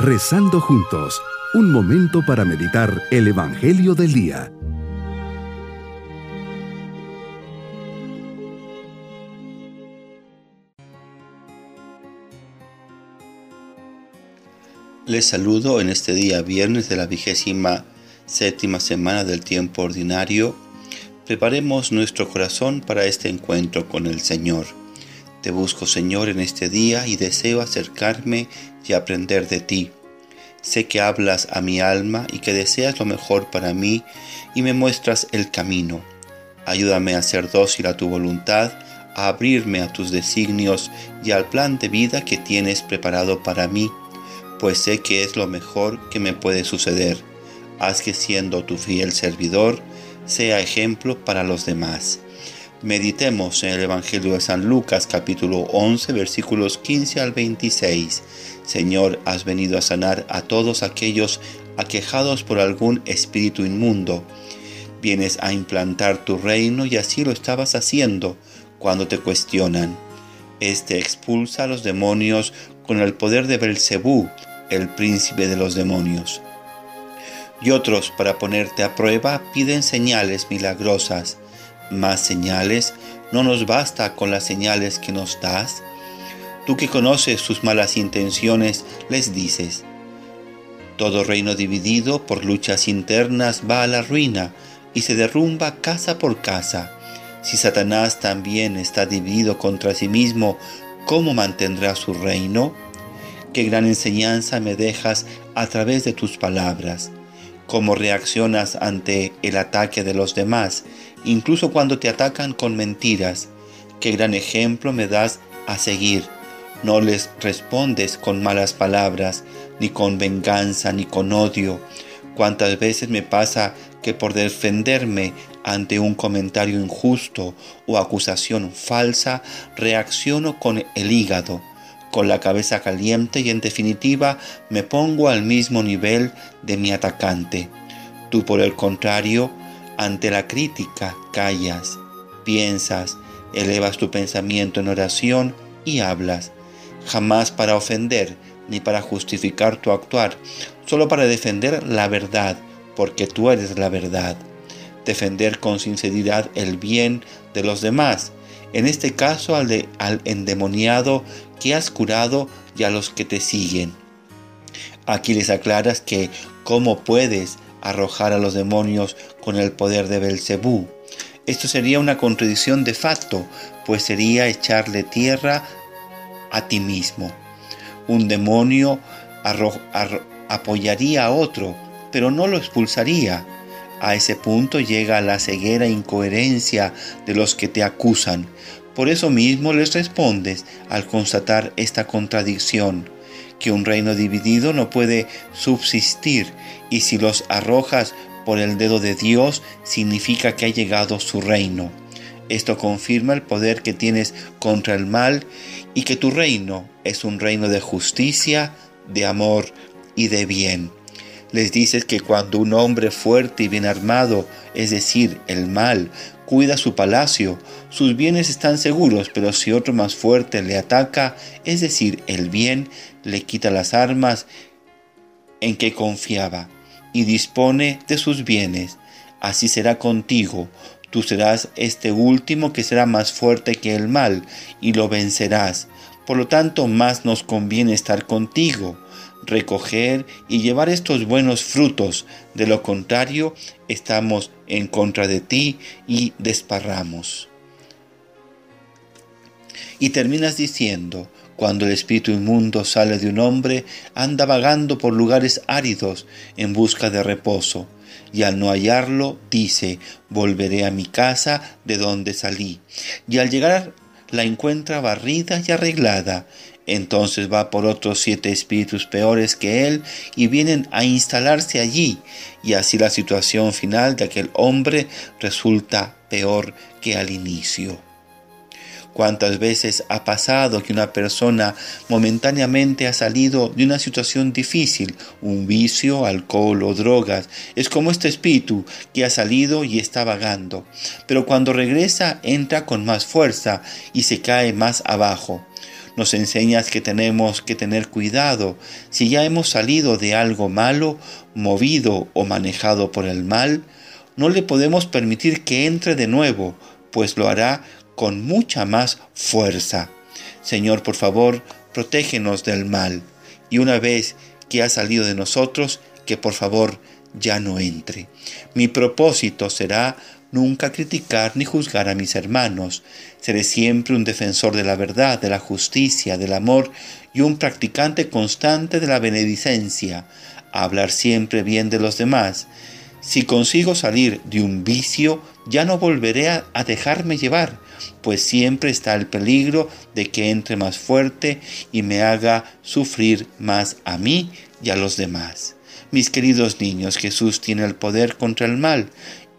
Rezando juntos, un momento para meditar el Evangelio del Día. Les saludo en este día viernes de la vigésima séptima semana del tiempo ordinario. Preparemos nuestro corazón para este encuentro con el Señor. Te busco, Señor, en este día y deseo acercarme y aprender de ti. Sé que hablas a mi alma y que deseas lo mejor para mí y me muestras el camino. Ayúdame a ser dócil a tu voluntad, a abrirme a tus designios y al plan de vida que tienes preparado para mí, pues sé que es lo mejor que me puede suceder. Haz que siendo tu fiel servidor, sea ejemplo para los demás. Meditemos en el Evangelio de San Lucas capítulo 11 versículos 15 al 26. Señor, has venido a sanar a todos aquellos aquejados por algún espíritu inmundo. Vienes a implantar tu reino y así lo estabas haciendo cuando te cuestionan. Este expulsa a los demonios con el poder de Belcebú, el príncipe de los demonios. Y otros, para ponerte a prueba, piden señales milagrosas más señales, no nos basta con las señales que nos das. Tú que conoces sus malas intenciones, les dices, todo reino dividido por luchas internas va a la ruina y se derrumba casa por casa. Si Satanás también está dividido contra sí mismo, ¿cómo mantendrá su reino? Qué gran enseñanza me dejas a través de tus palabras cómo reaccionas ante el ataque de los demás, incluso cuando te atacan con mentiras. Qué gran ejemplo me das a seguir. No les respondes con malas palabras, ni con venganza, ni con odio. Cuántas veces me pasa que por defenderme ante un comentario injusto o acusación falsa, reacciono con el hígado con la cabeza caliente y en definitiva me pongo al mismo nivel de mi atacante. Tú por el contrario, ante la crítica callas, piensas, elevas tu pensamiento en oración y hablas, jamás para ofender ni para justificar tu actuar, solo para defender la verdad, porque tú eres la verdad. Defender con sinceridad el bien de los demás, en este caso al, de, al endemoniado que has curado y a los que te siguen. Aquí les aclaras que cómo puedes arrojar a los demonios con el poder de Belcebú. Esto sería una contradicción de facto, pues sería echarle tierra a ti mismo. Un demonio apoyaría a otro, pero no lo expulsaría. A ese punto llega la ceguera incoherencia de los que te acusan, por eso mismo les respondes al constatar esta contradicción, que un reino dividido no puede subsistir y si los arrojas por el dedo de Dios significa que ha llegado su reino. Esto confirma el poder que tienes contra el mal y que tu reino es un reino de justicia, de amor y de bien. Les dices que cuando un hombre fuerte y bien armado, es decir, el mal, cuida su palacio, sus bienes están seguros, pero si otro más fuerte le ataca, es decir, el bien, le quita las armas en que confiaba y dispone de sus bienes. Así será contigo, tú serás este último que será más fuerte que el mal y lo vencerás. Por lo tanto, más nos conviene estar contigo recoger y llevar estos buenos frutos. De lo contrario, estamos en contra de ti y desparramos. Y terminas diciendo, cuando el espíritu inmundo sale de un hombre, anda vagando por lugares áridos en busca de reposo, y al no hallarlo, dice, volveré a mi casa de donde salí. Y al llegar la encuentra barrida y arreglada, entonces va por otros siete espíritus peores que él y vienen a instalarse allí, y así la situación final de aquel hombre resulta peor que al inicio. ¿Cuántas veces ha pasado que una persona momentáneamente ha salido de una situación difícil, un vicio, alcohol o drogas? Es como este espíritu que ha salido y está vagando, pero cuando regresa entra con más fuerza y se cae más abajo. Nos enseñas que tenemos que tener cuidado. Si ya hemos salido de algo malo, movido o manejado por el mal, no le podemos permitir que entre de nuevo, pues lo hará con mucha más fuerza. Señor, por favor, protégenos del mal. Y una vez que ha salido de nosotros, que por favor ya no entre. Mi propósito será nunca criticar ni juzgar a mis hermanos. Seré siempre un defensor de la verdad, de la justicia, del amor y un practicante constante de la benedicencia. hablar siempre bien de los demás. Si consigo salir de un vicio, ya no volveré a, dejarme llevar, pues siempre está el peligro de que entre más fuerte y me haga sufrir más a mí y a los demás. Mis queridos niños, Jesús tiene el poder contra el mal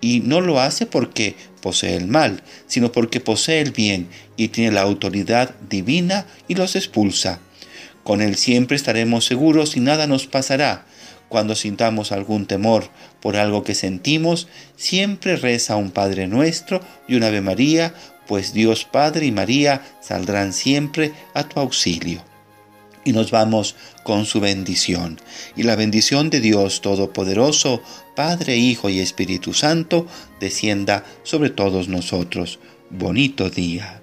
y no lo hace porque posee el mal, sino porque posee el bien y tiene la autoridad divina y los expulsa. Con Él siempre estaremos seguros y nada nos pasará. Cuando sintamos algún temor por algo que sentimos, siempre reza un Padre nuestro y un Ave María, pues Dios Padre y María saldrán siempre a tu auxilio y nos vamos con su bendición. Y la bendición de Dios Todopoderoso, Padre, Hijo y Espíritu Santo, descienda sobre todos nosotros. Bonito día.